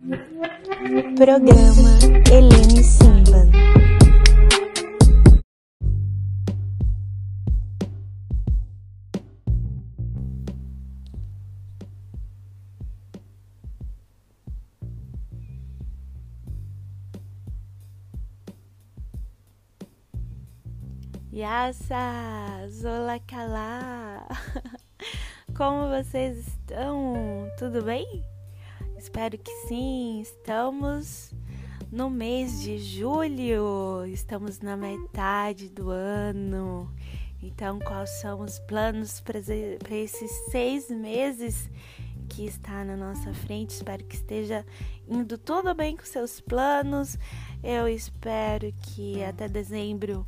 Programa Helene Simba. Yassa, Zolacalá! Como vocês estão? Tudo bem? Espero que sim. Estamos no mês de julho, estamos na metade do ano. Então, quais são os planos para esses seis meses que está na nossa frente? Espero que esteja indo tudo bem com seus planos. Eu espero que até dezembro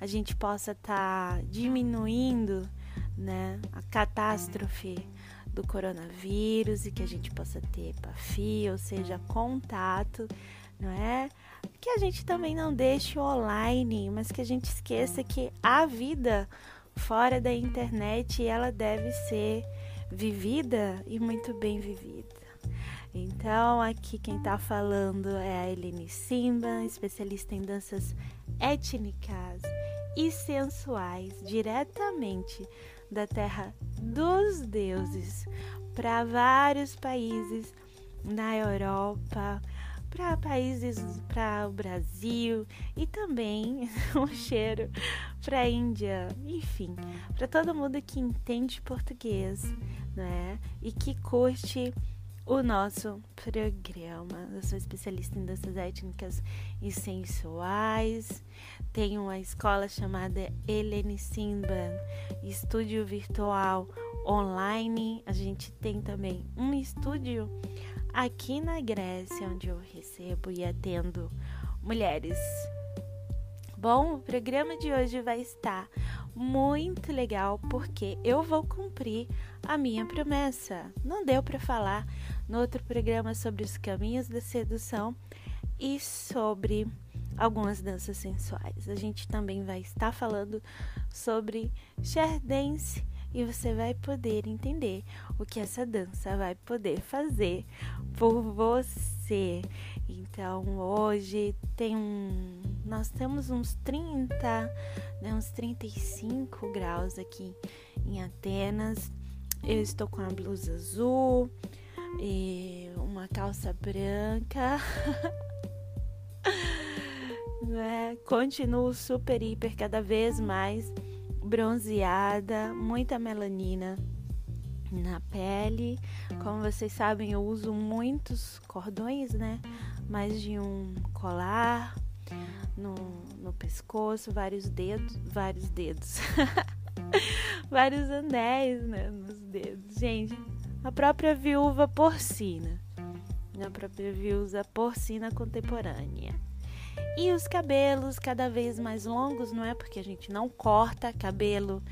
a gente possa estar tá diminuindo né, a catástrofe do coronavírus e que a gente possa ter EPAFI, ou seja, contato, não é? Que a gente também não deixe online, mas que a gente esqueça que a vida fora da internet ela deve ser vivida e muito bem vivida. Então, aqui quem está falando é a Helene Simba, especialista em danças étnicas e sensuais, diretamente da terra dos deuses para vários países na Europa, para países para o Brasil e também um cheiro para a Índia, enfim, para todo mundo que entende português, né? E que curte o nosso programa. Eu sou especialista em danças étnicas e sensuais. Tenho uma escola chamada Helene Simban, estúdio virtual online. A gente tem também um estúdio aqui na Grécia, onde eu recebo e atendo mulheres. Bom, o programa de hoje vai estar muito legal porque eu vou cumprir a minha promessa. Não deu para falar no outro programa sobre os caminhos da sedução e sobre algumas danças sensuais. A gente também vai estar falando sobre share dance e você vai poder entender o que essa dança vai poder fazer por você. Então, hoje tem um nós temos uns 30, né, uns 35 graus aqui em Atenas. Eu estou com a blusa azul, e uma calça branca. né? Continuo super, hiper, cada vez mais bronzeada, muita melanina na pele. Como vocês sabem, eu uso muitos cordões, né? Mais de um colar no, no pescoço, vários dedos, vários dedos. vários anéis, né, nos dedos. Gente, a própria viúva porcina, a própria viúva porcina contemporânea. E os cabelos cada vez mais longos, não é porque a gente não corta cabelo,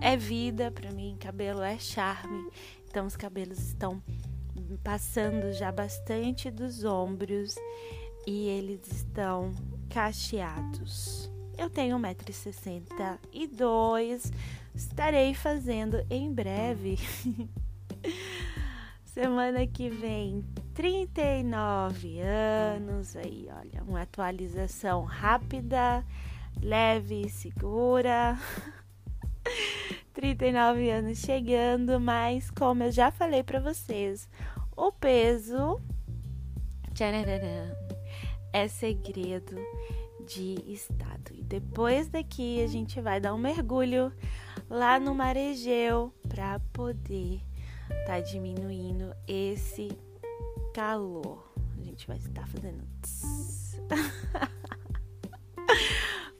é vida para mim, cabelo é charme. Então os cabelos estão passando já bastante dos ombros e eles estão cacheados. Eu tenho 1,62m, estarei fazendo em breve Semana que vem, 39 anos. Aí, olha, uma atualização rápida, leve e segura. 39 anos chegando, mas como eu já falei para vocês, o peso é segredo de estado. E depois daqui a gente vai dar um mergulho lá no Maregeu para poder tá diminuindo esse calor. A gente vai estar fazendo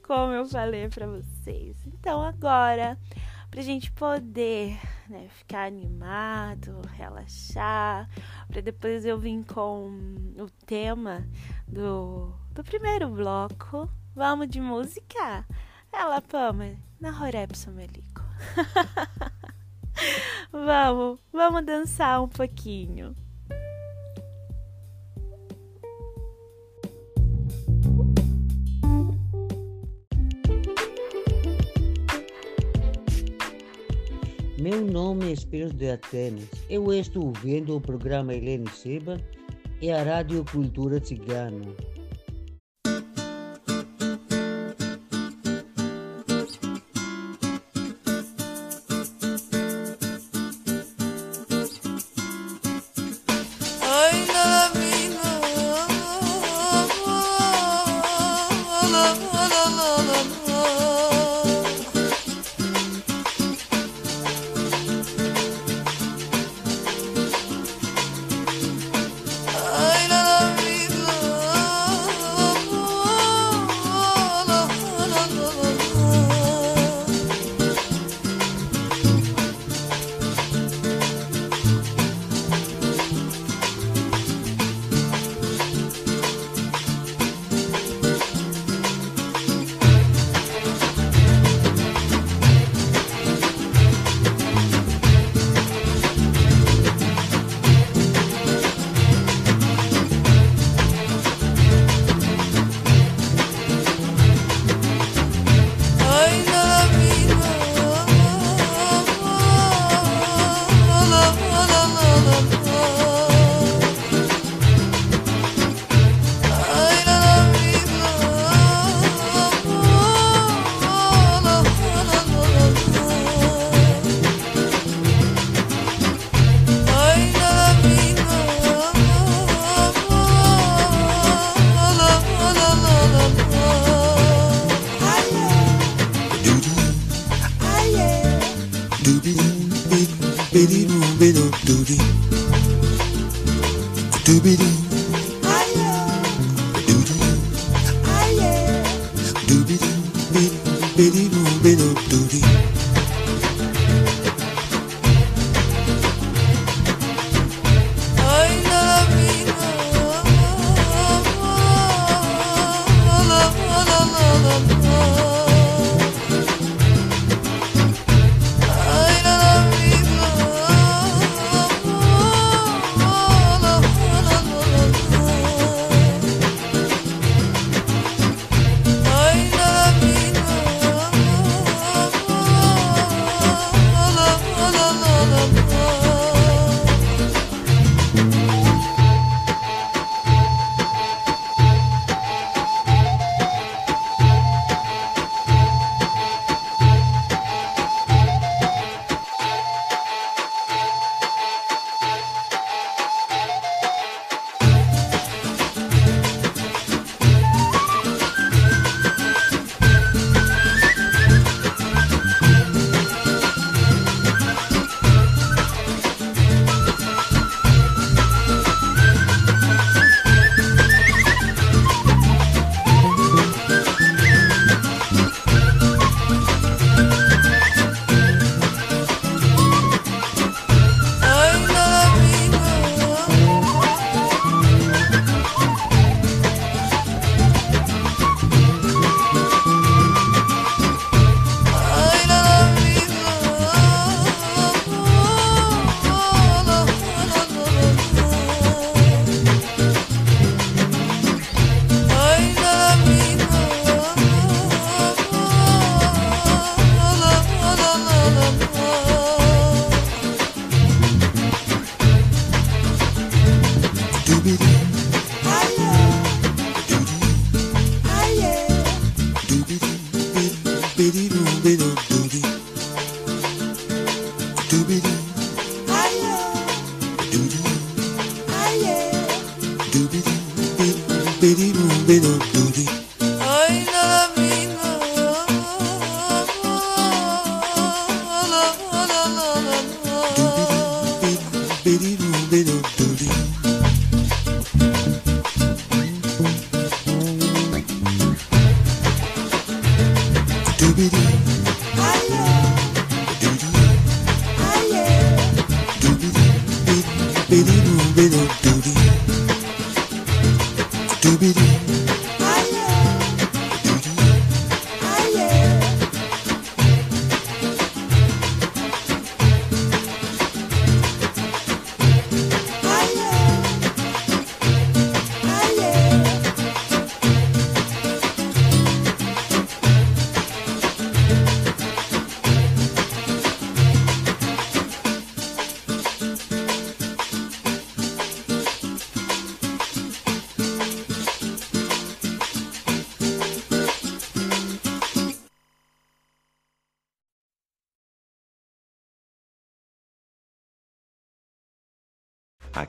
como eu falei para vocês. Então agora, pra gente poder né, ficar animado, relaxar, para depois eu vir com o tema do, do primeiro bloco. Vamos de música? Ela, Pama, na Horepson Melico. vamos, vamos dançar um pouquinho. Meu nome é Espírito de Atenas. Eu estou vendo o programa Helene Seba é a Rádio Cultura Cigana. Doobie-doo.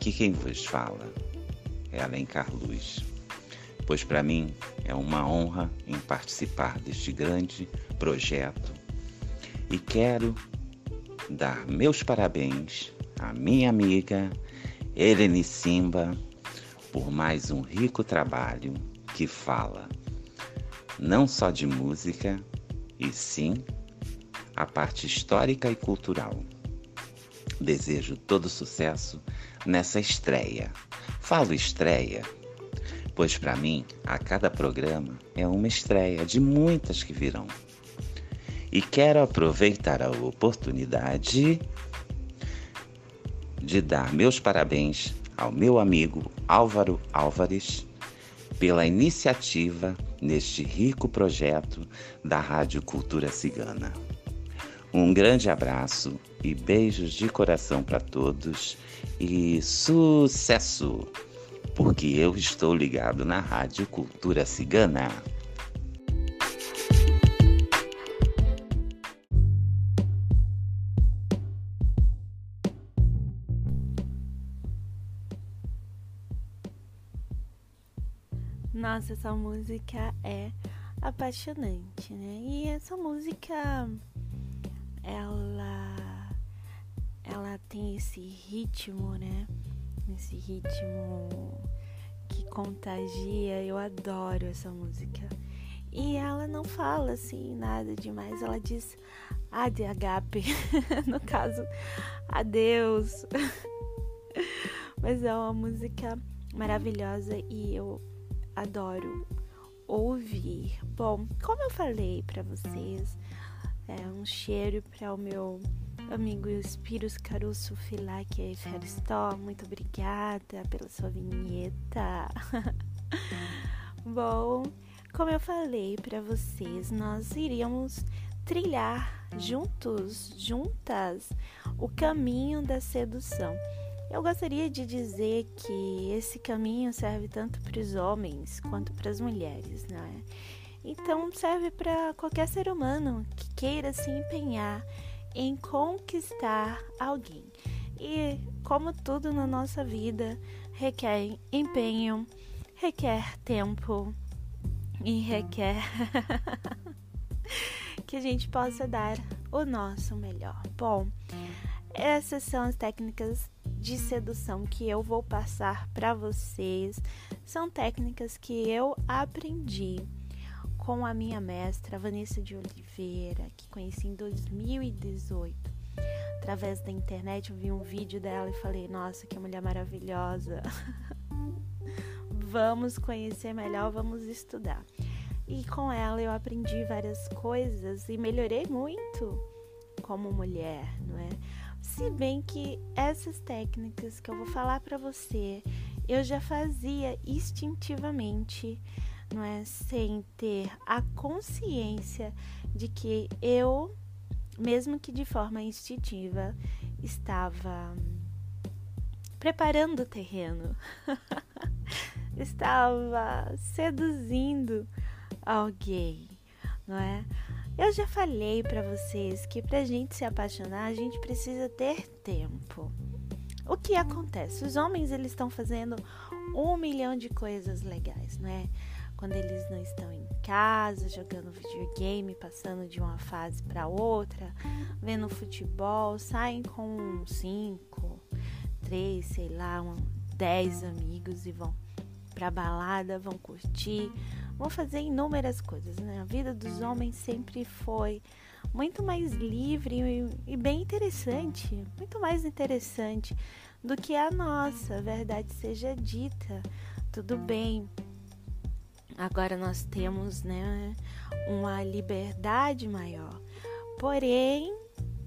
Aqui quem vos fala é Alencar Luz, pois para mim é uma honra em participar deste grande projeto e quero dar meus parabéns à minha amiga Eleni Simba por mais um rico trabalho que fala não só de música, e sim a parte histórica e cultural. Desejo todo sucesso nessa estreia. Falo estreia, pois para mim a cada programa é uma estreia de muitas que virão. E quero aproveitar a oportunidade de dar meus parabéns ao meu amigo Álvaro Álvares pela iniciativa neste rico projeto da Rádio Cultura Cigana. Um grande abraço e beijos de coração para todos e sucesso! Porque eu estou ligado na Rádio Cultura Cigana. Nossa, essa música é apaixonante, né? E essa música ela ela tem esse ritmo, né? Esse ritmo que contagia. Eu adoro essa música. E ela não fala assim nada demais, ela diz ADHP, no caso, adeus. Mas é uma música maravilhosa e eu adoro ouvir. Bom, como eu falei para vocês, é um cheiro para o meu amigo Spiros Caruso Filac Ferstó. Muito obrigada pela sua vinheta. Bom, como eu falei para vocês, nós iríamos trilhar juntos, juntas, o caminho da sedução. Eu gostaria de dizer que esse caminho serve tanto para os homens quanto para as mulheres, não é? Então serve para qualquer ser humano que queira se empenhar em conquistar alguém. E como tudo na nossa vida requer empenho, requer tempo e requer que a gente possa dar o nosso melhor. Bom, essas são as técnicas de sedução que eu vou passar para vocês. São técnicas que eu aprendi com a minha mestra Vanessa de Oliveira, que conheci em 2018. Através da internet eu vi um vídeo dela e falei: "Nossa, que mulher maravilhosa". vamos conhecer melhor, vamos estudar. E com ela eu aprendi várias coisas e melhorei muito como mulher, não é? Se bem que essas técnicas que eu vou falar para você, eu já fazia instintivamente, não é, sem ter a consciência de que eu, mesmo que de forma instintiva, estava preparando o terreno. estava seduzindo alguém, não é? Eu já falei para vocês que pra gente se apaixonar, a gente precisa ter tempo. O que acontece? Os homens eles estão fazendo um milhão de coisas legais, não é? Quando eles não estão em casa, jogando videogame, passando de uma fase para outra, vendo futebol, saem com cinco, três, sei lá, um, dez amigos e vão pra balada, vão curtir, vão fazer inúmeras coisas, né? A vida dos homens sempre foi muito mais livre e, bem interessante, muito mais interessante do que a nossa, verdade seja dita. Tudo bem. Agora nós temos, né, uma liberdade maior. Porém,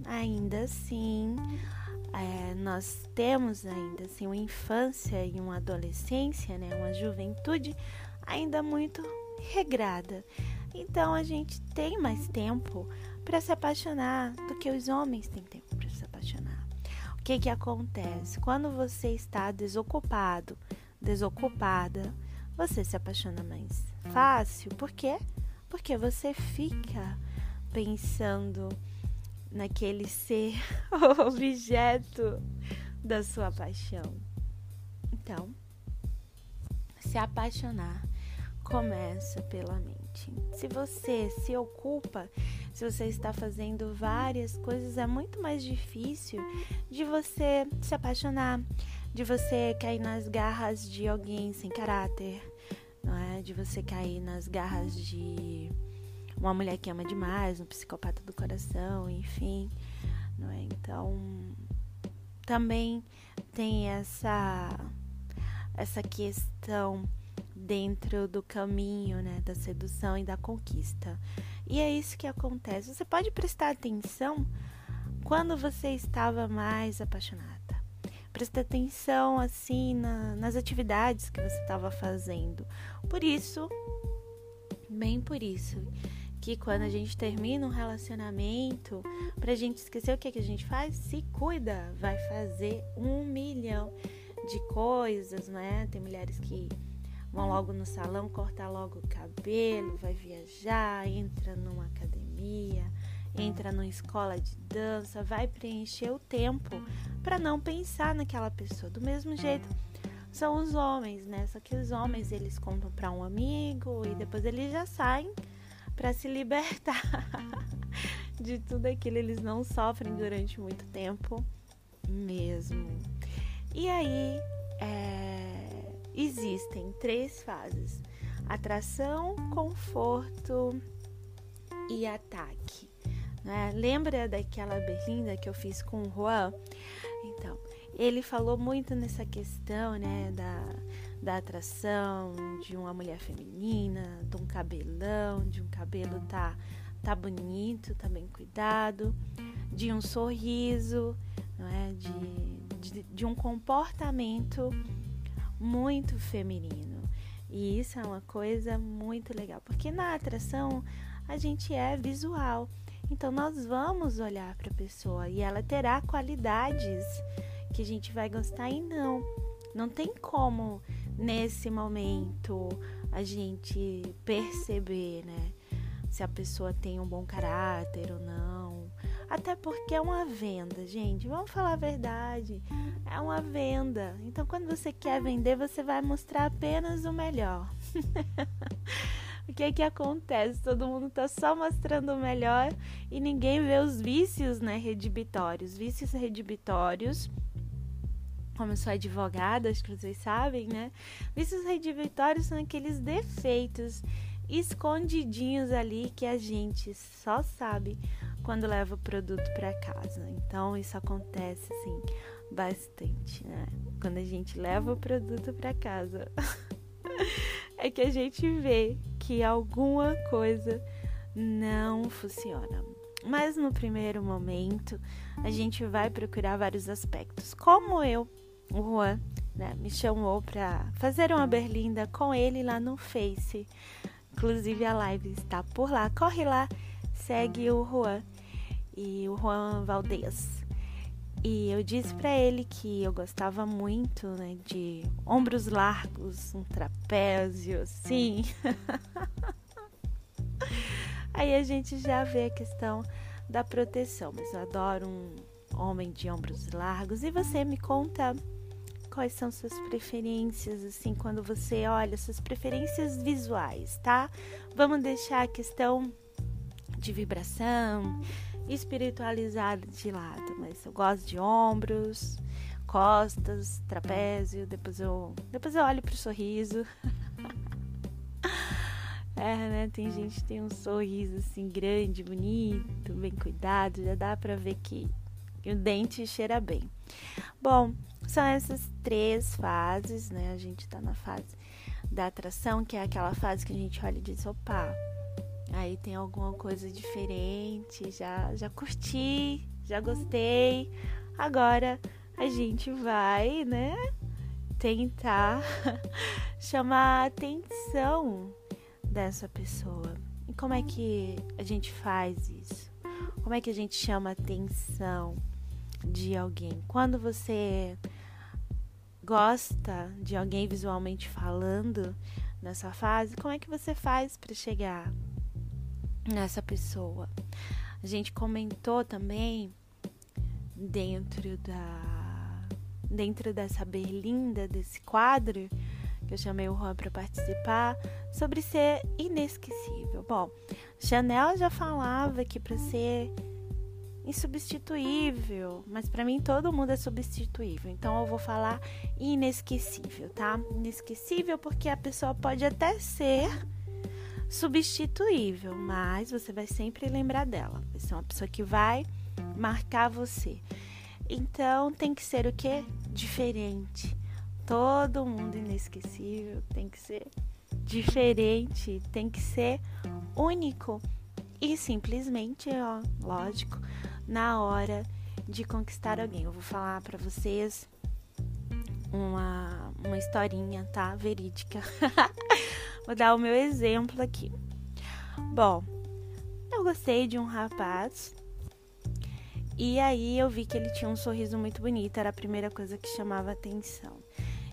ainda assim, é, nós temos ainda assim uma infância e uma adolescência, né, uma juventude ainda muito regrada. Então a gente tem mais tempo para se apaixonar do que os homens têm tempo para se apaixonar. O que que acontece? Quando você está desocupado, desocupada, você se apaixona mais fácil. Por quê? Porque você fica pensando naquele ser objeto da sua paixão. Então, se apaixonar começa pela mente. Se você se ocupa, se você está fazendo várias coisas, é muito mais difícil de você se apaixonar, de você cair nas garras de alguém sem caráter, não é? De você cair nas garras de uma mulher que ama demais, um psicopata do coração, enfim, não é? Então, também tem essa essa questão dentro do caminho, né, da sedução e da conquista. E é isso que acontece. Você pode prestar atenção quando você estava mais apaixonada. Presta atenção assim na, nas atividades que você estava fazendo. Por isso, bem por isso, que quando a gente termina um relacionamento, pra gente esquecer o que, que a gente faz, se cuida, vai fazer um milhão de coisas, né? Tem mulheres que vão logo no salão cortar logo o cabelo, vai viajar, entra numa academia, entra numa escola de dança, vai preencher o tempo para não pensar naquela pessoa. Do mesmo jeito são os homens, né? Só que os homens eles contam para um amigo e depois eles já saem para se libertar de tudo aquilo. Eles não sofrem durante muito tempo mesmo. E aí, é, existem três fases: atração, conforto e ataque. Né? Lembra daquela berlinda que eu fiz com o Juan? Então, ele falou muito nessa questão né, da, da atração de uma mulher feminina, de um cabelão, de um cabelo tá, tá bonito, tá bem cuidado, de um sorriso, não é? de, de, de um comportamento muito feminino. E isso é uma coisa muito legal, porque na atração a gente é visual. Então nós vamos olhar para a pessoa e ela terá qualidades que a gente vai gostar e não. Não tem como nesse momento a gente perceber, né? Se a pessoa tem um bom caráter ou não. Até porque é uma venda, gente. Vamos falar a verdade. É uma venda. Então, quando você quer vender, você vai mostrar apenas o melhor. o que é que acontece? Todo mundo tá só mostrando o melhor e ninguém vê os vícios, né, redibitórios. Vícios redibitórios como eu sou advogada, acho que vocês sabem, né? Vícios redibitórios são aqueles defeitos escondidinhos ali que a gente só sabe quando leva o produto para casa. Então isso acontece assim bastante, né? Quando a gente leva o produto para casa, é que a gente vê que alguma coisa não funciona. Mas no primeiro momento, a gente vai procurar vários aspectos. Como eu o Juan né, me chamou para fazer uma berlinda com ele lá no Face. Inclusive a live está por lá. Corre lá, segue o Juan e o Juan Valdez. E eu disse para ele que eu gostava muito né, de ombros largos, um trapézio, sim. Aí a gente já vê a questão da proteção, mas eu adoro um homem de ombros largos. E você me conta quais são suas preferências, assim, quando você olha, suas preferências visuais, tá? Vamos deixar a questão de vibração, espiritualizada de lado, mas eu gosto de ombros, costas, trapézio, depois eu, depois eu olho pro sorriso. é, né? Tem gente que tem um sorriso assim grande, bonito, bem cuidado, já dá pra ver que, que o dente cheira bem. Bom, são essas três fases, né? A gente tá na fase da atração, que é aquela fase que a gente olha e diz, opa, aí tem alguma coisa diferente, já, já curti, já gostei. Agora a gente vai, né, tentar chamar a atenção dessa pessoa. E como é que a gente faz isso? Como é que a gente chama a atenção de alguém? Quando você gosta de alguém visualmente falando nessa fase, como é que você faz para chegar nessa pessoa? A gente comentou também dentro da dentro dessa berlinda desse quadro, que eu chamei o Juan para participar, sobre ser inesquecível. Bom, Chanel já falava que para ser insubstituível, mas para mim todo mundo é substituível. Então eu vou falar inesquecível, tá? Inesquecível porque a pessoa pode até ser substituível, mas você vai sempre lembrar dela. Vai ser uma pessoa que vai marcar você. Então tem que ser o que? Diferente. Todo mundo inesquecível tem que ser diferente, tem que ser único e simplesmente, ó, lógico, na hora de conquistar alguém. Eu vou falar para vocês uma, uma historinha, tá? Verídica. vou dar o meu exemplo aqui. Bom, eu gostei de um rapaz e aí eu vi que ele tinha um sorriso muito bonito, era a primeira coisa que chamava atenção.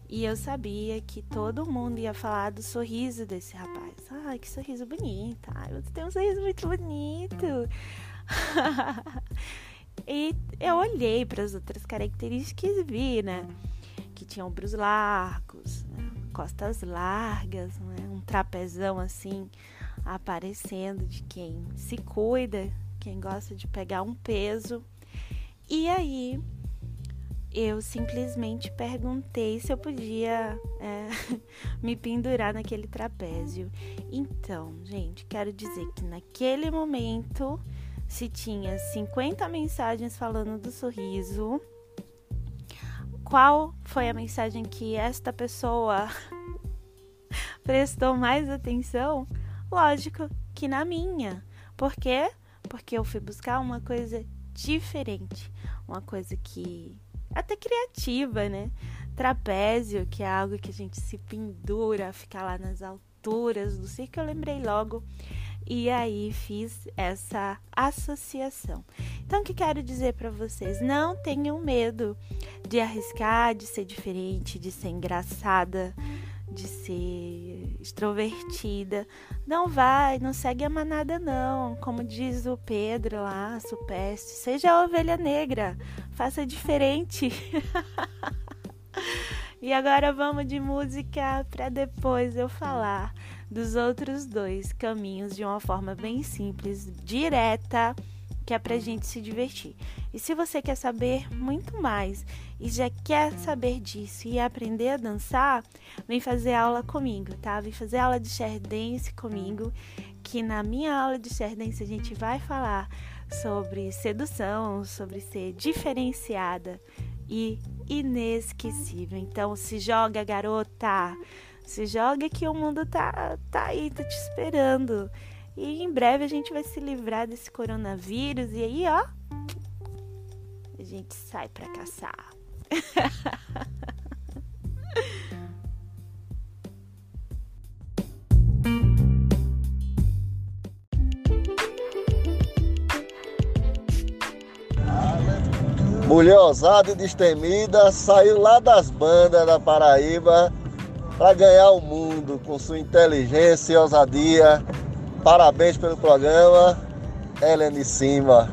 E eu sabia que todo mundo ia falar do sorriso desse rapaz. Ai, que sorriso bonito. Ai, você tem um sorriso muito bonito. e eu olhei para as outras características e vi, né? Que tinha ombros largos, né? Costas largas, né? um trapezão assim aparecendo de quem se cuida, quem gosta de pegar um peso. E aí eu simplesmente perguntei se eu podia é, me pendurar naquele trapézio. Então, gente, quero dizer que naquele momento se tinha 50 mensagens falando do sorriso, qual foi a mensagem que esta pessoa prestou mais atenção? Lógico que na minha. Por quê? Porque eu fui buscar uma coisa diferente, uma coisa que até criativa, né? Trapézio, que é algo que a gente se pendura, ficar lá nas alturas do circo, eu lembrei logo e aí fiz essa associação. Então, o que quero dizer para vocês? Não tenham medo de arriscar, de ser diferente, de ser engraçada, de ser extrovertida. Não vai, não segue a manada, não. Como diz o Pedro lá, supeste, seja a ovelha negra, faça diferente. e agora vamos de música para depois eu falar dos outros dois caminhos de uma forma bem simples, direta, que é pra gente se divertir. E se você quer saber muito mais e já quer saber disso e aprender a dançar, vem fazer aula comigo, tá? Vem fazer aula de share dance comigo, que na minha aula de share dance a gente vai falar sobre sedução, sobre ser diferenciada e inesquecível. Então se joga, garota! Se joga que o mundo tá, tá aí, tá te esperando. E em breve a gente vai se livrar desse coronavírus e aí, ó, a gente sai para caçar. Mulher ousada e destemida saiu lá das bandas da Paraíba para ganhar o mundo com sua inteligência e ousadia. Parabéns pelo programa, Helene Cima.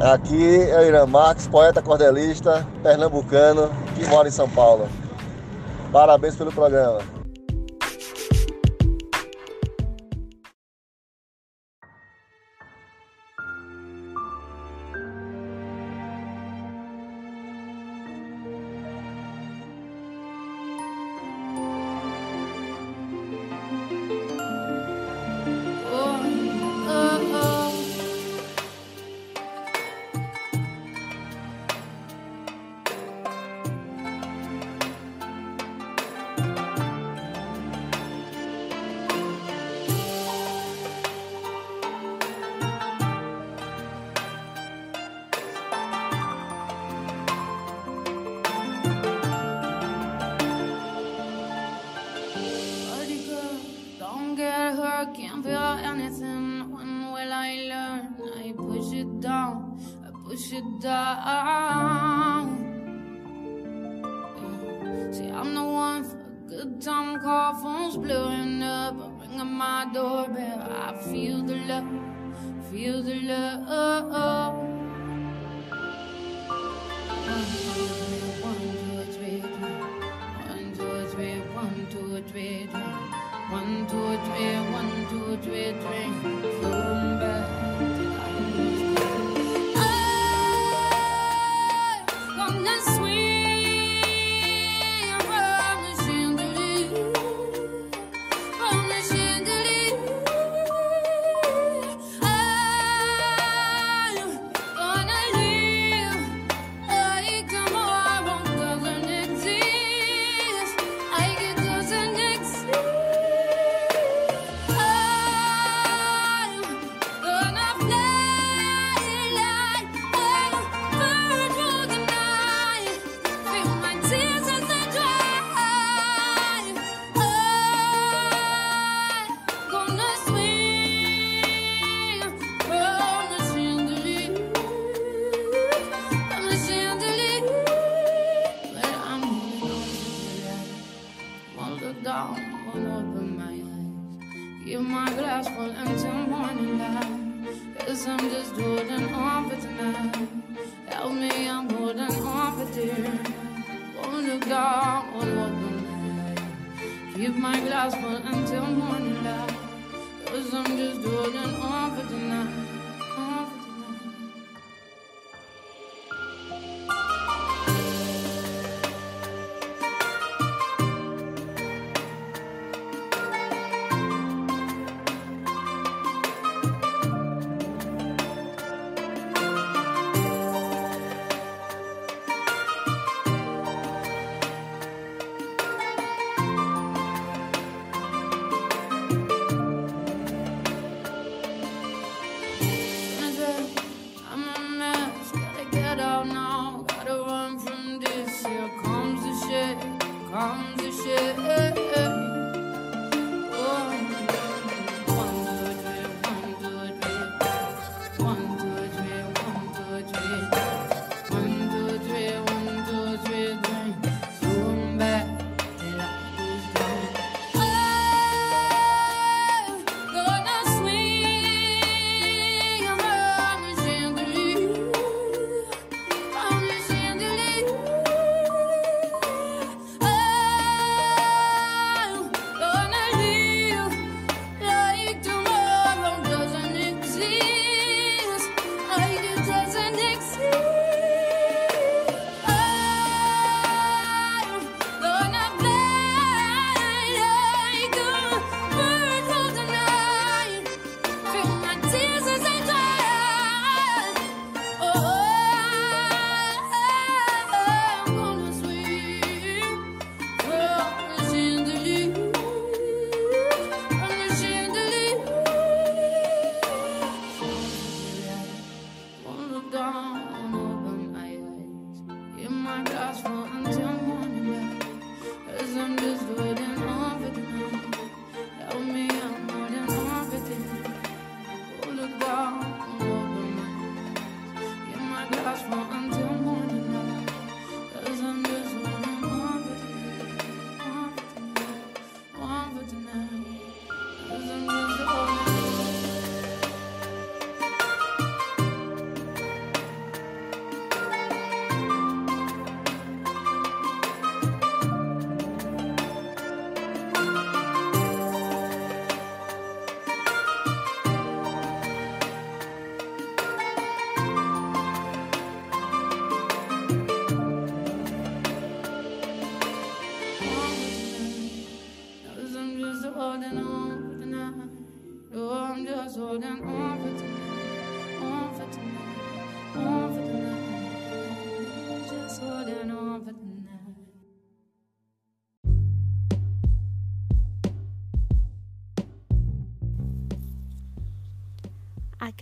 Aqui é o Irã Marques, poeta cordelista, pernambucano, que mora em São Paulo. Parabéns pelo programa.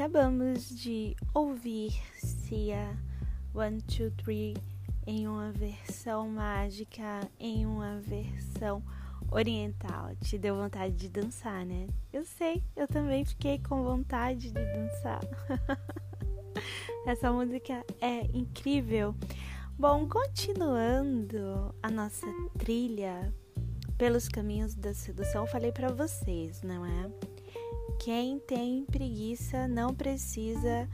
Acabamos de ouvir Sia One Two Three em uma versão mágica, em uma versão oriental. Te deu vontade de dançar, né? Eu sei, eu também fiquei com vontade de dançar. Essa música é incrível. Bom, continuando a nossa trilha pelos caminhos da sedução, falei para vocês, não é? Quem tem preguiça não precisa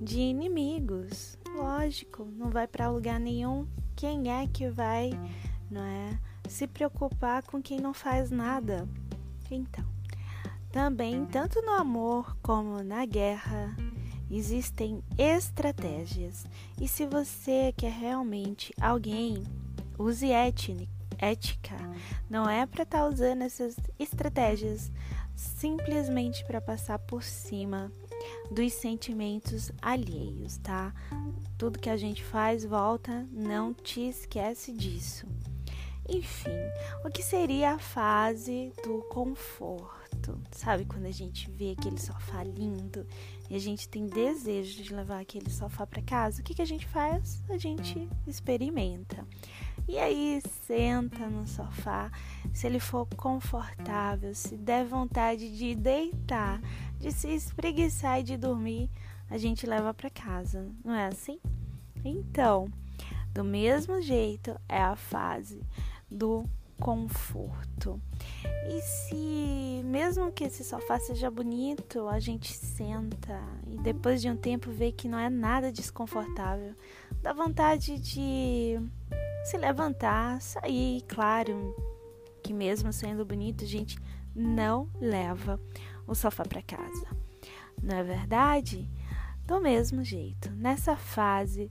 de inimigos. Lógico, não vai para lugar nenhum. Quem é que vai, não é, se preocupar com quem não faz nada? Então, também tanto no amor como na guerra, existem estratégias. E se você quer realmente alguém, use ética. Não é para estar tá usando essas estratégias simplesmente para passar por cima dos sentimentos alheios, tá? Tudo que a gente faz volta, não te esquece disso. Enfim, o que seria a fase do conforto? Sabe quando a gente vê aquele sofá lindo e a gente tem desejo de levar aquele sofá para casa? O que, que a gente faz? A gente experimenta. E aí senta no sofá, se ele for confortável, se der vontade de deitar, de se espreguiçar e de dormir, a gente leva para casa, não é assim? Então, do mesmo jeito é a fase do conforto. E se, mesmo que esse sofá seja bonito, a gente senta e depois de um tempo vê que não é nada desconfortável, dá vontade de se levantar, sair, claro, que mesmo sendo bonito, a gente não leva o sofá para casa. Não é verdade? Do mesmo jeito, nessa fase,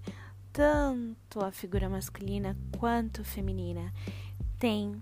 tanto a figura masculina quanto feminina tem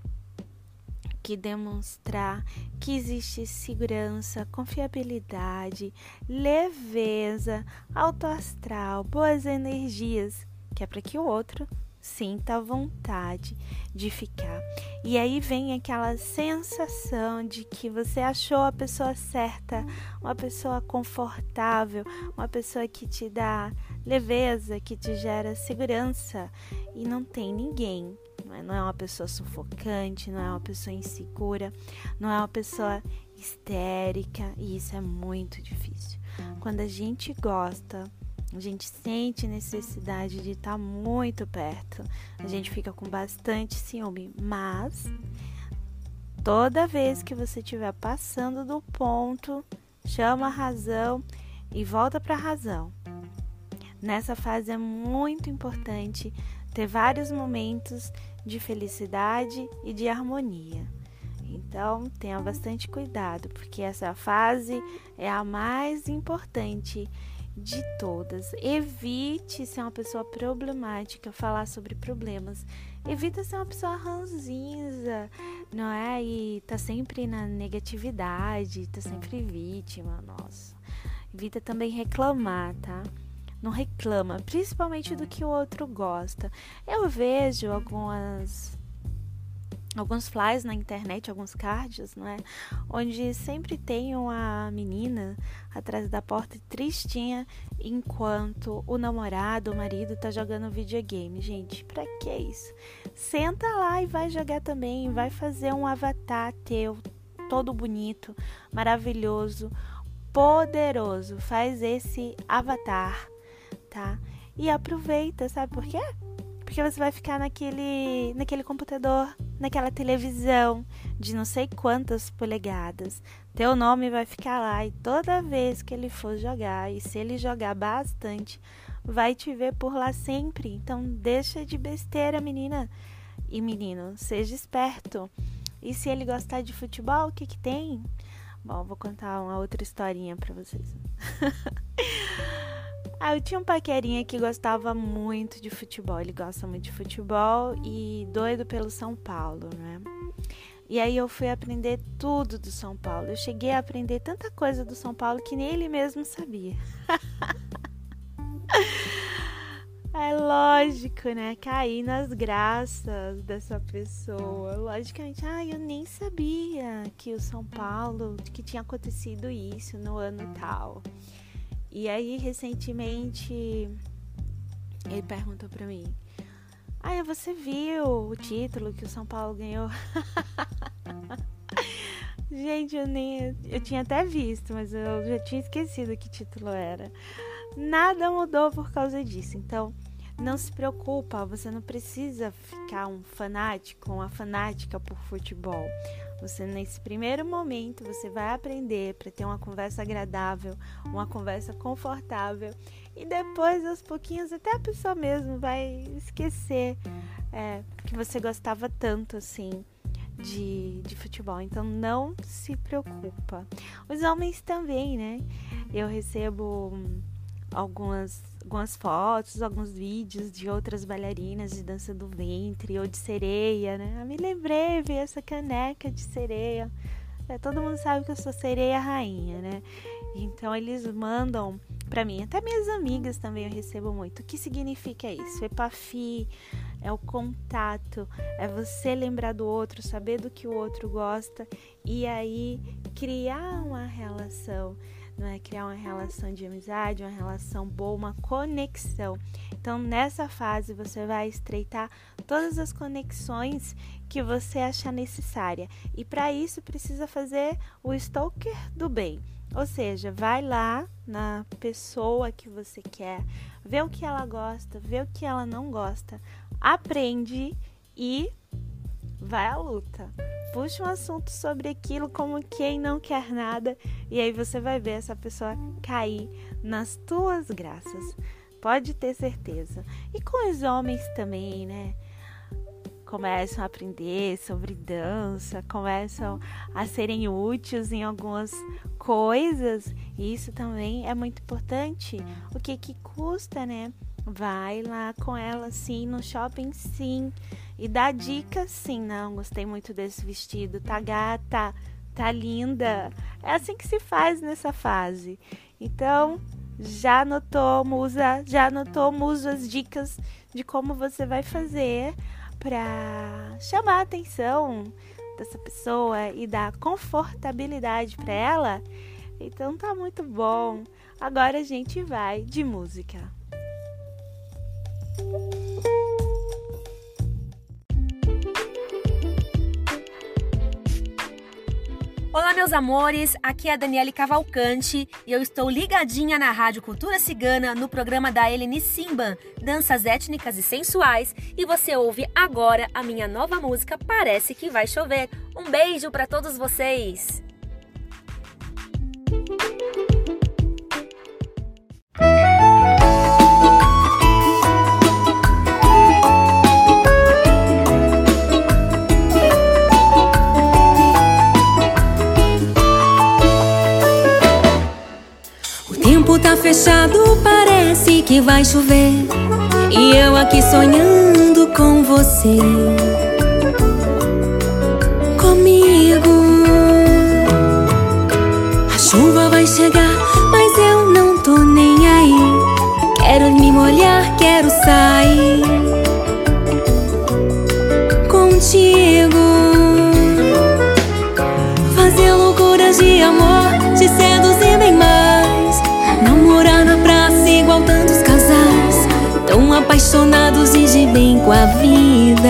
que demonstrar que existe segurança, confiabilidade, leveza, alto astral, boas energias, que é para que o outro sinta vontade de ficar. E aí vem aquela sensação de que você achou a pessoa certa, uma pessoa confortável, uma pessoa que te dá leveza, que te gera segurança e não tem ninguém não é uma pessoa sufocante, não é uma pessoa insegura, não é uma pessoa histérica, e isso é muito difícil. Quando a gente gosta, a gente sente necessidade de estar muito perto, a gente fica com bastante ciúme, mas toda vez que você estiver passando do ponto, chama a razão e volta para a razão. Nessa fase é muito importante ter vários momentos de felicidade e de harmonia. Então, tenha bastante cuidado, porque essa fase é a mais importante de todas. Evite ser uma pessoa problemática, falar sobre problemas. Evita ser uma pessoa ranzinza, não é? E tá sempre na negatividade, tá sempre vítima, nossa. Evita também reclamar, tá? não reclama, principalmente do que o outro gosta. Eu vejo algumas alguns flyers na internet, alguns cards, não é? Onde sempre tem uma menina atrás da porta tristinha enquanto o namorado, o marido tá jogando videogame. Gente, pra que isso? Senta lá e vai jogar também, vai fazer um avatar teu todo bonito, maravilhoso, poderoso. Faz esse avatar tá? E aproveita, sabe por quê? Porque você vai ficar naquele, naquele computador, naquela televisão de não sei quantas polegadas. Teu nome vai ficar lá e toda vez que ele for jogar, e se ele jogar bastante, vai te ver por lá sempre. Então deixa de besteira, menina. E menino, seja esperto. E se ele gostar de futebol, o que que tem? Bom, vou contar uma outra historinha para vocês. Ah, eu tinha um paquerinha que gostava muito de futebol. Ele gosta muito de futebol e doido pelo São Paulo, né? E aí eu fui aprender tudo do São Paulo. Eu cheguei a aprender tanta coisa do São Paulo que nem ele mesmo sabia. É lógico, né? Cair nas graças dessa pessoa. Logicamente, ah, eu nem sabia que o São Paulo, que tinha acontecido isso no ano tal. E aí, recentemente, ele perguntou para mim: Ah, você viu o título que o São Paulo ganhou? Gente, eu nem. Eu tinha até visto, mas eu já tinha esquecido que título era. Nada mudou por causa disso. Então, não se preocupa, você não precisa ficar um fanático, uma fanática por futebol. Você nesse primeiro momento você vai aprender para ter uma conversa agradável, uma conversa confortável e depois aos pouquinhos até a pessoa mesmo vai esquecer é, que você gostava tanto assim de, de futebol. Então não se preocupa. Os homens também, né? Eu recebo algumas, algumas fotos, alguns vídeos de outras bailarinas de dança do ventre ou de sereia, né? Eu me lembrei, vi essa caneca de sereia. É, todo mundo sabe que eu sou sereia rainha, né? Então eles mandam para mim, até minhas amigas também eu recebo muito. O que significa isso? Epafi é o contato, é você lembrar do outro, saber do que o outro gosta e aí criar uma relação não é criar uma relação de amizade, uma relação boa, uma conexão. Então, nessa fase, você vai estreitar todas as conexões que você achar necessária. E para isso, precisa fazer o stalker do bem. Ou seja, vai lá na pessoa que você quer, vê o que ela gosta, vê o que ela não gosta, aprende e vai à luta puxa um assunto sobre aquilo como quem não quer nada e aí você vai ver essa pessoa cair nas tuas graças. Pode ter certeza. E com os homens também, né? Começam a aprender sobre dança, começam a serem úteis em algumas coisas. Isso também é muito importante. O que que custa, né? Vai lá com ela sim, no shopping sim. E dá dica sim, não, gostei muito desse vestido, tá gata, tá linda. É assim que se faz nessa fase. Então, já anotou, musa, já anotou, musa, as dicas de como você vai fazer para chamar a atenção dessa pessoa e dar confortabilidade para ela? Então tá muito bom. Agora a gente vai de música. Olá, meus amores, aqui é a Daniele Cavalcante e eu estou ligadinha na Rádio Cultura Cigana no programa da Eleni Simban, Danças Étnicas e Sensuais, e você ouve agora a minha nova música Parece que Vai Chover. Um beijo para todos vocês! Fechado, parece que vai chover. E eu aqui sonhando com você. Comigo. A chuva vai chegar, mas eu não tô nem aí. Quero me molhar, quero sair. Apaixonados e de bem com a vida.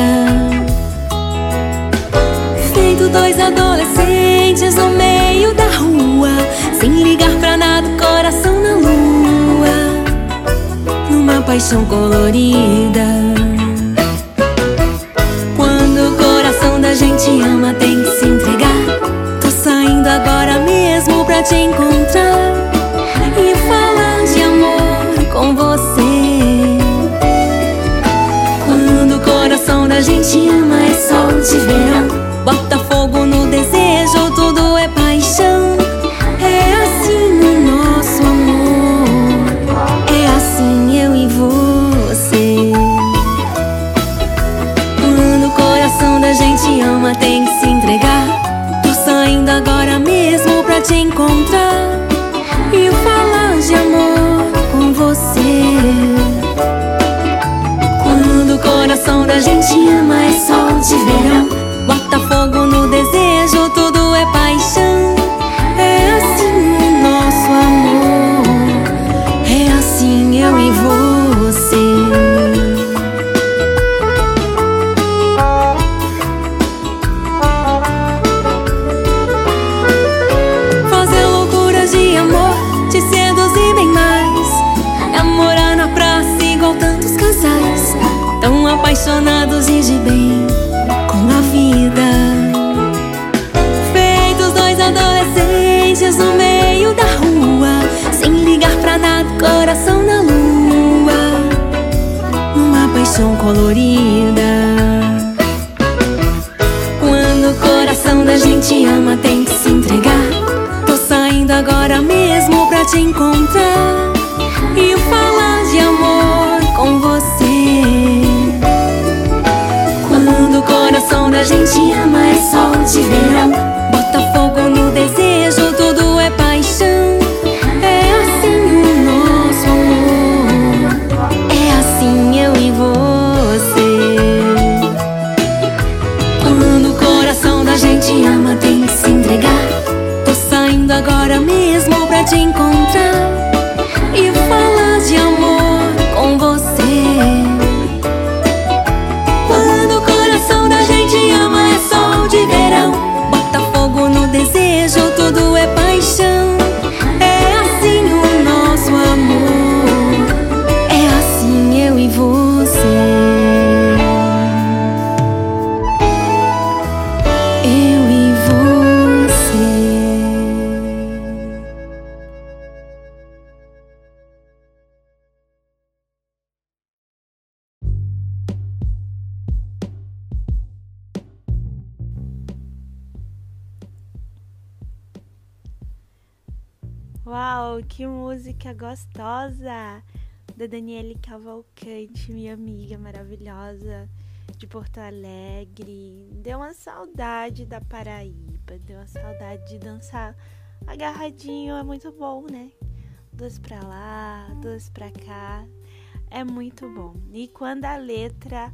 Feito dois adolescentes no meio da rua Sem ligar pra nada, coração na lua Numa paixão colorida. Quando o coração da gente ama tem que se entregar. Tô saindo agora mesmo pra te encontrar da gente ama é sol de verão, Uau, que música gostosa! Da Daniele Cavalcante, minha amiga maravilhosa de Porto Alegre. Deu uma saudade da Paraíba, deu uma saudade de dançar agarradinho, é muito bom, né? Duas pra lá, duas pra cá, é muito bom. E quando a letra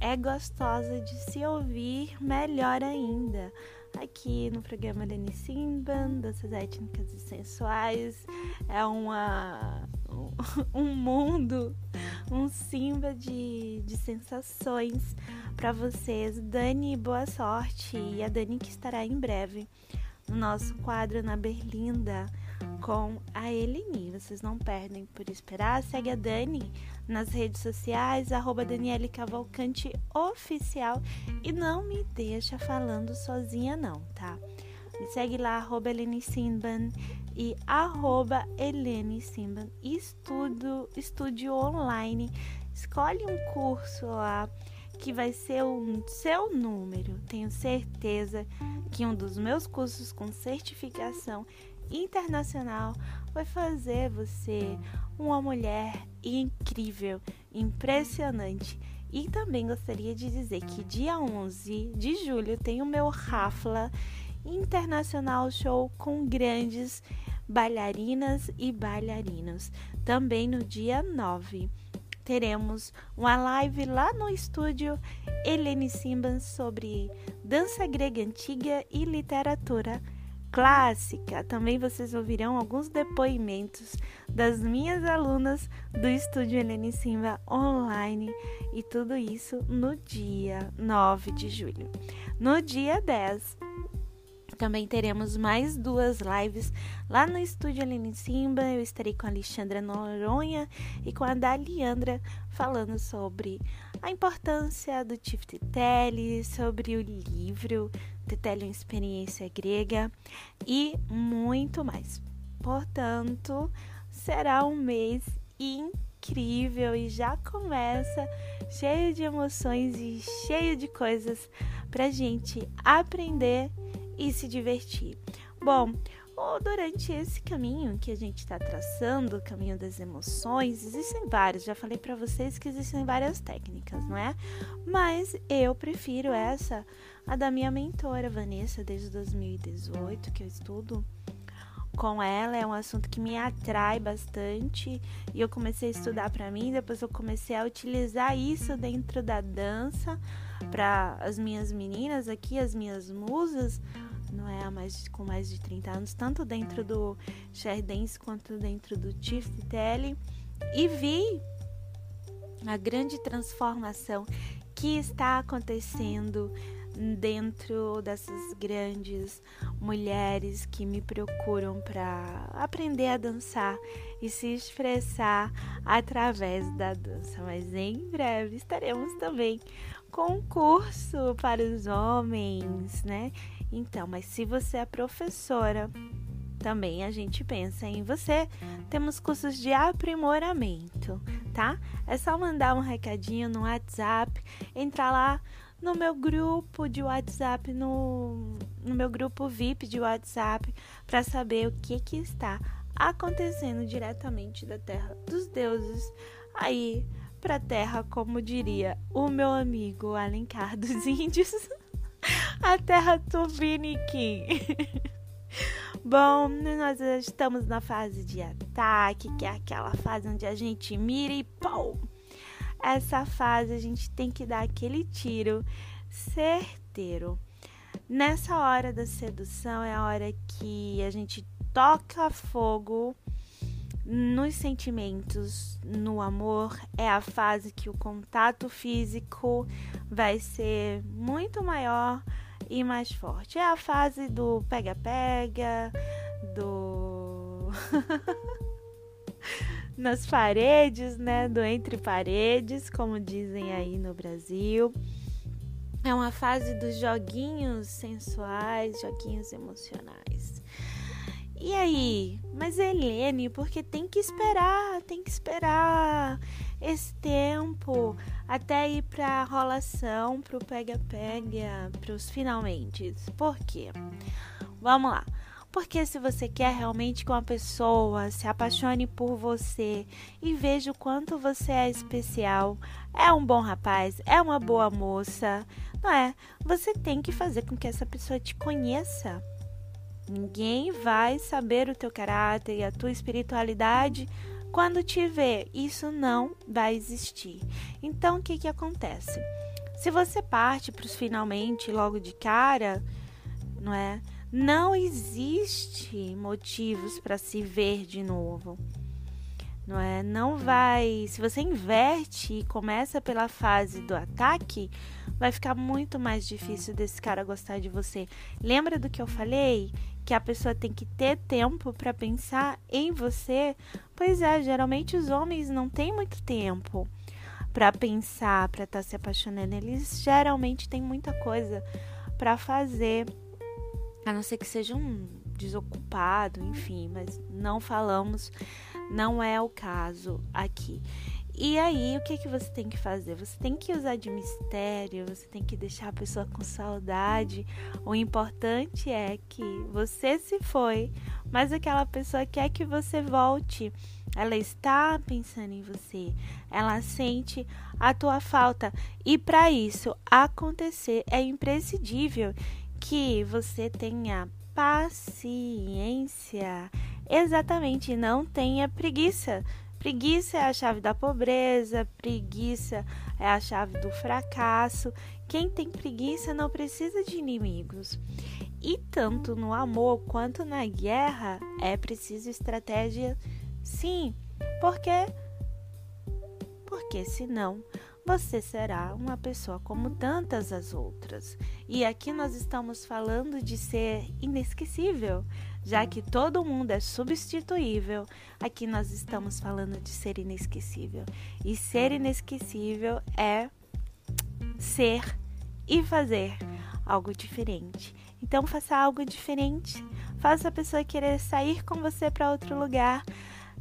é gostosa de se ouvir, melhor ainda aqui no programa Leni Simban, Danças Étnicas e Sensuais. É uma, um mundo, um Simba de, de sensações para vocês. Dani, boa sorte. E a Dani que estará em breve no nosso quadro na Berlinda com a Eleni. Vocês não perdem por esperar. Segue a Dani nas redes sociais, arroba Daniele Cavalcante Oficial. E não me deixa falando sozinha não, tá? Me segue lá, arroba Eleni Simban e arroba Eleni Simban. Estudo, estúdio online. Escolhe um curso lá que vai ser o seu número. Tenho certeza que um dos meus cursos com certificação internacional vai fazer você uma mulher incrível, impressionante. E também gostaria de dizer que dia 11 de julho tem o meu Rafla Internacional Show com grandes bailarinas e bailarinos. Também no dia 9 teremos uma live lá no estúdio Helene Simban sobre dança grega antiga e literatura clássica. Também vocês ouvirão alguns depoimentos das minhas alunas do estúdio Helene Simba online e tudo isso no dia 9 de julho. No dia 10, também teremos mais duas lives lá no estúdio Helene Simba. Eu estarei com a Alexandra Noronha e com a Daliandra falando sobre a importância do Tiftetelli, sobre o livro Tetelli, uma experiência grega e muito mais. Portanto, será um mês incrível e já começa cheio de emoções e cheio de coisas pra gente aprender e se divertir. Bom, durante esse caminho que a gente está traçando, o caminho das emoções, existem vários. Já falei para vocês que existem várias técnicas, não é? Mas eu prefiro essa, a da minha mentora Vanessa, desde 2018 que eu estudo com ela. É um assunto que me atrai bastante e eu comecei a estudar para mim. Depois eu comecei a utilizar isso dentro da dança para as minhas meninas aqui, as minhas musas não é? Há mais, com mais de 30 anos, tanto dentro do Share Dance quanto dentro do Tift Tele, e vi a grande transformação que está acontecendo dentro dessas grandes mulheres que me procuram para aprender a dançar e se expressar através da dança. Mas em breve estaremos também com um curso para os homens, né? Então, mas se você é professora, também a gente pensa em você. Temos cursos de aprimoramento, tá? É só mandar um recadinho no WhatsApp, entrar lá no meu grupo de WhatsApp, no, no meu grupo VIP de WhatsApp, para saber o que, que está acontecendo diretamente da terra dos deuses aí para terra, como diria o meu amigo Alencar dos Índios, a terra Tupiniquim. Bom, nós estamos na fase de ataque, que é aquela fase onde a gente mira e pau. Essa fase a gente tem que dar aquele tiro certeiro. Nessa hora da sedução é a hora que a gente toca fogo nos sentimentos, no amor, é a fase que o contato físico vai ser muito maior e mais forte. É a fase do pega-pega, do. nas paredes, né? Do entre paredes, como dizem aí no Brasil. É uma fase dos joguinhos sensuais, joguinhos emocionais. E aí? Mas Helene, porque tem que esperar, tem que esperar esse tempo até ir pra rolação, pro pega-pega, pros finalmente. Por quê? Vamos lá. Porque se você quer realmente que uma pessoa se apaixone por você e veja o quanto você é especial, é um bom rapaz, é uma boa moça, não é? Você tem que fazer com que essa pessoa te conheça. Ninguém vai saber o teu caráter e a tua espiritualidade quando te ver. Isso não vai existir. Então, o que, que acontece? Se você parte para os finalmente logo de cara, não é? Não existe motivos para se ver de novo. Não é? Não vai. Se você inverte e começa pela fase do ataque, vai ficar muito mais difícil desse cara gostar de você. Lembra do que eu falei? que a pessoa tem que ter tempo para pensar em você, pois é, geralmente os homens não têm muito tempo para pensar, para estar tá se apaixonando. Eles geralmente têm muita coisa para fazer, a não ser que seja um desocupado, enfim, mas não falamos, não é o caso aqui. E aí, o que, que você tem que fazer? Você tem que usar de mistério, você tem que deixar a pessoa com saudade. O importante é que você se foi, mas aquela pessoa quer que você volte. Ela está pensando em você, ela sente a tua falta. E para isso acontecer, é imprescindível que você tenha paciência. Exatamente, não tenha preguiça. Preguiça é a chave da pobreza, preguiça é a chave do fracasso. Quem tem preguiça não precisa de inimigos. E tanto no amor quanto na guerra é preciso estratégia, sim. Porque porque senão você será uma pessoa como tantas as outras. E aqui nós estamos falando de ser inesquecível, já que todo mundo é substituível. Aqui nós estamos falando de ser inesquecível. E ser inesquecível é ser e fazer algo diferente. Então faça algo diferente. Faça a pessoa querer sair com você para outro lugar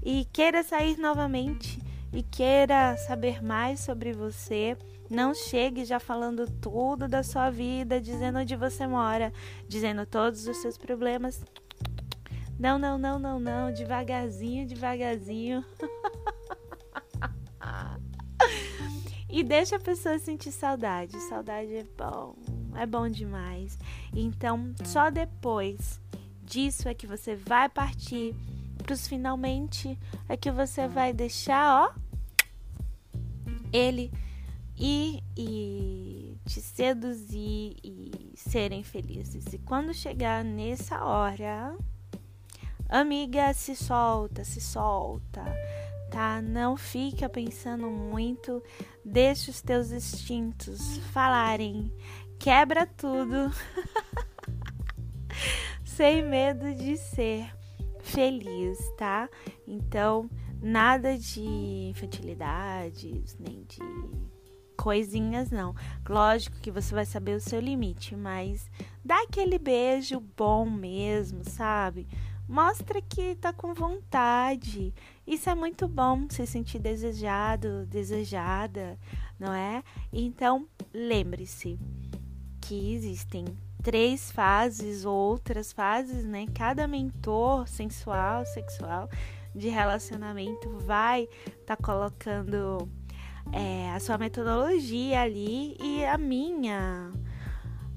e queira sair novamente e queira saber mais sobre você, não chegue já falando tudo da sua vida, dizendo onde você mora, dizendo todos os seus problemas. Não, não, não, não, não, devagarzinho, devagarzinho. e deixa a pessoa sentir saudade. Saudade é bom, é bom demais. Então, só depois disso é que você vai partir pros finalmente é que você vai deixar, ó, ele ir e te seduzir e serem felizes. E quando chegar nessa hora, amiga, se solta, se solta, tá? Não fica pensando muito, deixa os teus instintos falarem, quebra tudo. Sem medo de ser feliz, tá? Então, nada de infantilidades, nem de coisinhas, não. Lógico que você vai saber o seu limite, mas dá aquele beijo bom mesmo, sabe? Mostra que tá com vontade. Isso é muito bom, se sentir desejado, desejada, não é? Então, lembre-se que existem três fases ou outras fases, né? Cada mentor sensual, sexual de relacionamento vai estar tá colocando é, a sua metodologia ali e a minha.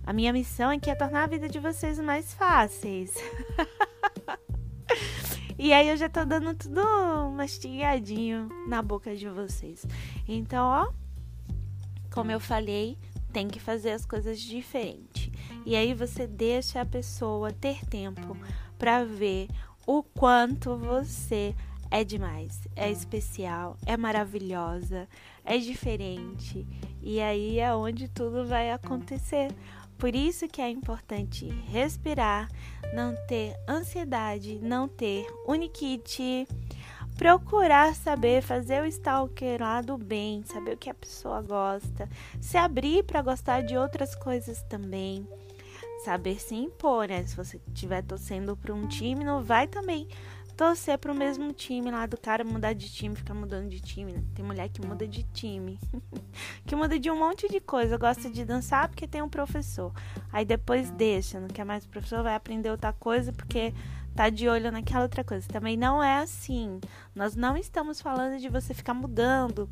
A minha missão aqui é tornar a vida de vocês mais fáceis. e aí eu já tô dando tudo mastigadinho na boca de vocês. Então, ó, como eu falei, tem que fazer as coisas diferente. E aí você deixa a pessoa ter tempo para ver o quanto você é demais, é especial, é maravilhosa, é diferente. E aí é onde tudo vai acontecer. Por isso que é importante respirar, não ter ansiedade, não ter uniquite, procurar saber fazer o stalker lá do bem, saber o que a pessoa gosta, se abrir para gostar de outras coisas também saber se impor, né? Se você estiver torcendo para um time, não vai também torcer para o mesmo time lá do cara mudar de time, ficar mudando de time. Né? Tem mulher que muda de time, que muda de um monte de coisa. Gosta de dançar porque tem um professor. Aí depois deixa, não quer mais o professor, vai aprender outra coisa porque tá de olho naquela outra coisa. Também não é assim. Nós não estamos falando de você ficar mudando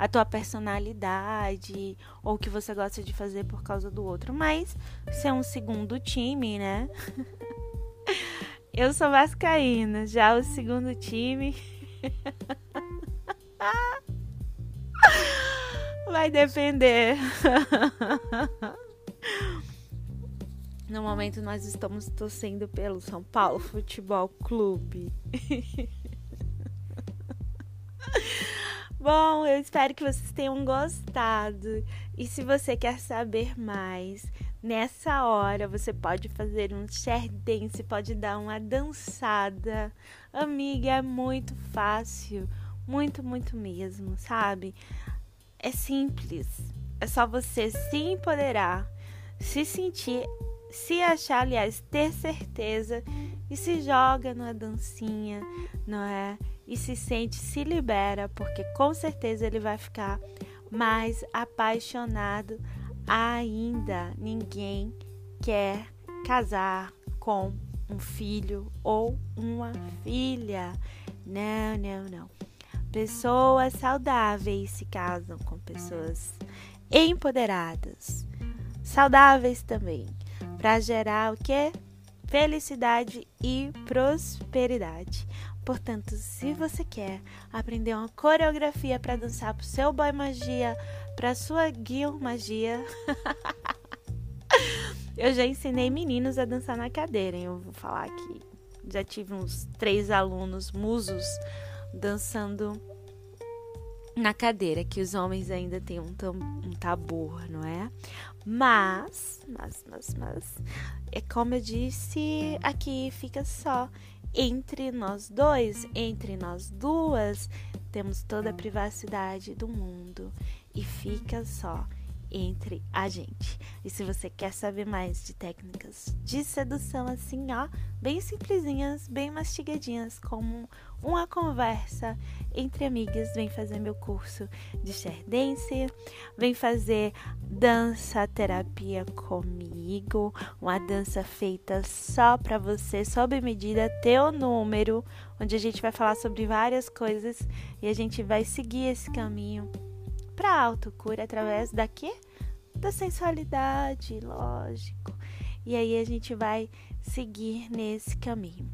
a tua personalidade ou o que você gosta de fazer por causa do outro, mas ser um segundo time, né? Eu sou vascaína, já o segundo time vai depender. No momento nós estamos torcendo pelo São Paulo Futebol Clube. Bom, eu espero que vocês tenham gostado. E se você quer saber mais, nessa hora você pode fazer um share dance, pode dar uma dançada. Amiga, é muito fácil, muito, muito mesmo, sabe? É simples. É só você se empoderar, se sentir, se achar, aliás, ter certeza e se joga numa dancinha, não é? E se sente, se libera, porque com certeza ele vai ficar mais apaixonado ainda. Ninguém quer casar com um filho ou uma filha. Não, não, não. Pessoas saudáveis se casam com pessoas empoderadas, saudáveis também, para gerar o que? Felicidade e prosperidade. Portanto, se você quer aprender uma coreografia para dançar pro seu boy magia, para sua Gil magia, eu já ensinei meninos a dançar na cadeira. Hein? Eu vou falar que já tive uns três alunos musos dançando na cadeira, que os homens ainda têm um, um tabu, não é? Mas, mas, mas, mas, é como eu disse, aqui fica só entre nós dois, entre nós duas, temos toda a privacidade do mundo. E fica só entre a gente. E se você quer saber mais de técnicas de sedução assim, ó, bem simplesinhas, bem mastigadinhas, como uma conversa entre amigas, vem fazer meu curso de share dance, vem fazer dança terapia comigo, uma dança feita só para você, sob medida, teu número, onde a gente vai falar sobre várias coisas e a gente vai seguir esse caminho para autocura através da quê? Da sensualidade, lógico. E aí a gente vai seguir nesse caminho.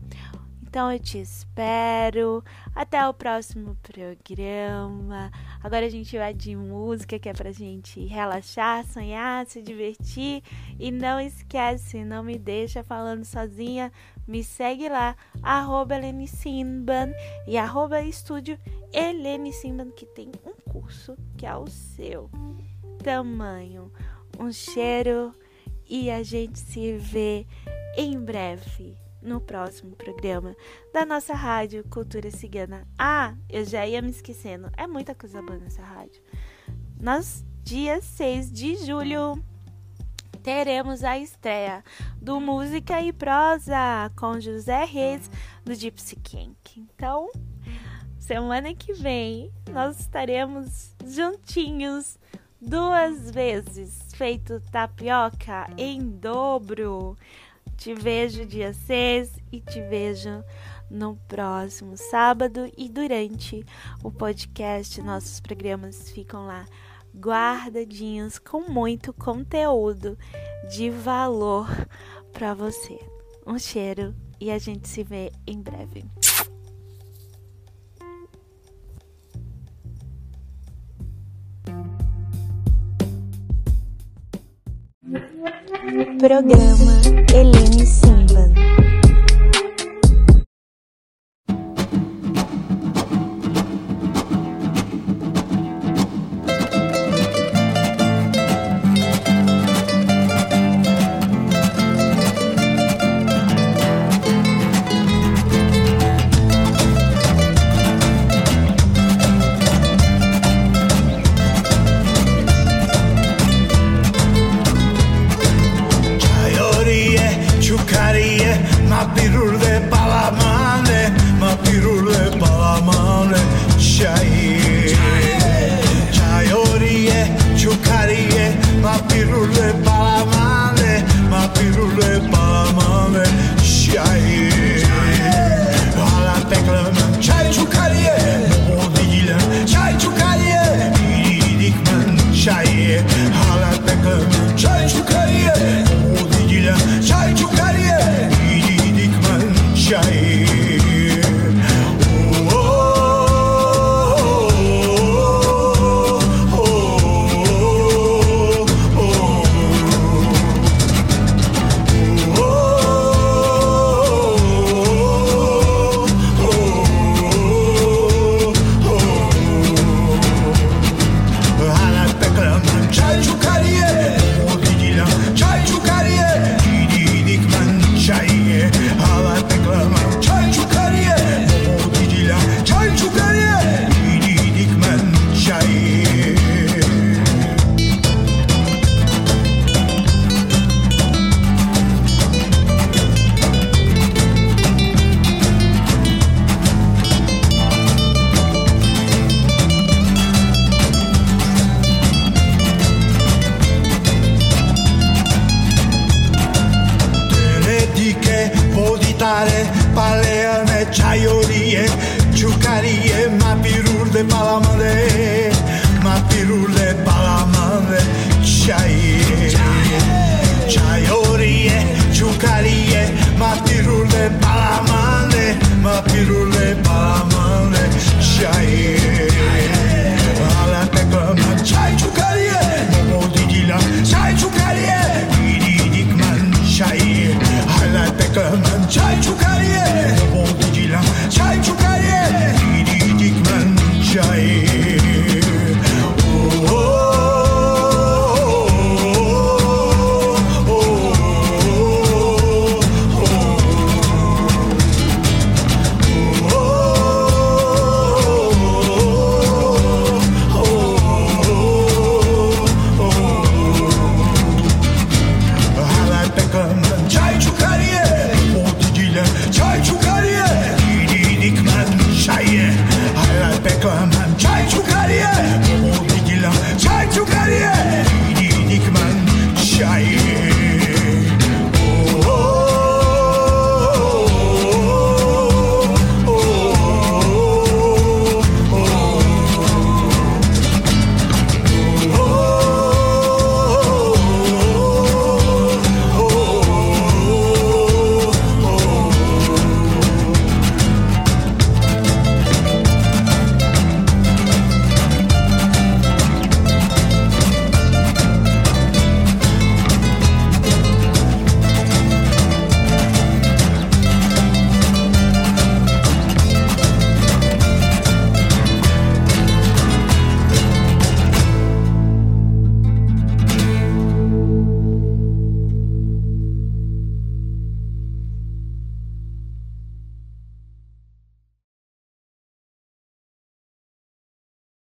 Então eu te espero. Até o próximo programa. Agora a gente vai de música que é pra gente relaxar, sonhar, se divertir. E não esquece, não me deixa falando sozinha. Me segue lá, arroba Helene Simban e arroba estúdio Helene Simban, que tem um curso que é o seu tamanho. Um cheiro e a gente se vê em breve no próximo programa da nossa rádio Cultura Cigana. Ah, eu já ia me esquecendo, é muita coisa boa nessa rádio. Nós, dia 6 de julho, teremos a estreia do Música e Prosa com José Reis do Gypsy King. Então, semana que vem nós estaremos juntinhos duas vezes, feito tapioca em dobro. Te vejo dia 6 e te vejo no próximo sábado e durante o podcast nossos programas ficam lá guardadinhos com muito conteúdo de valor para você. Um cheiro e a gente se vê em breve. Programa Helene Simba. pirule pamane, ma pirule pamane, şair.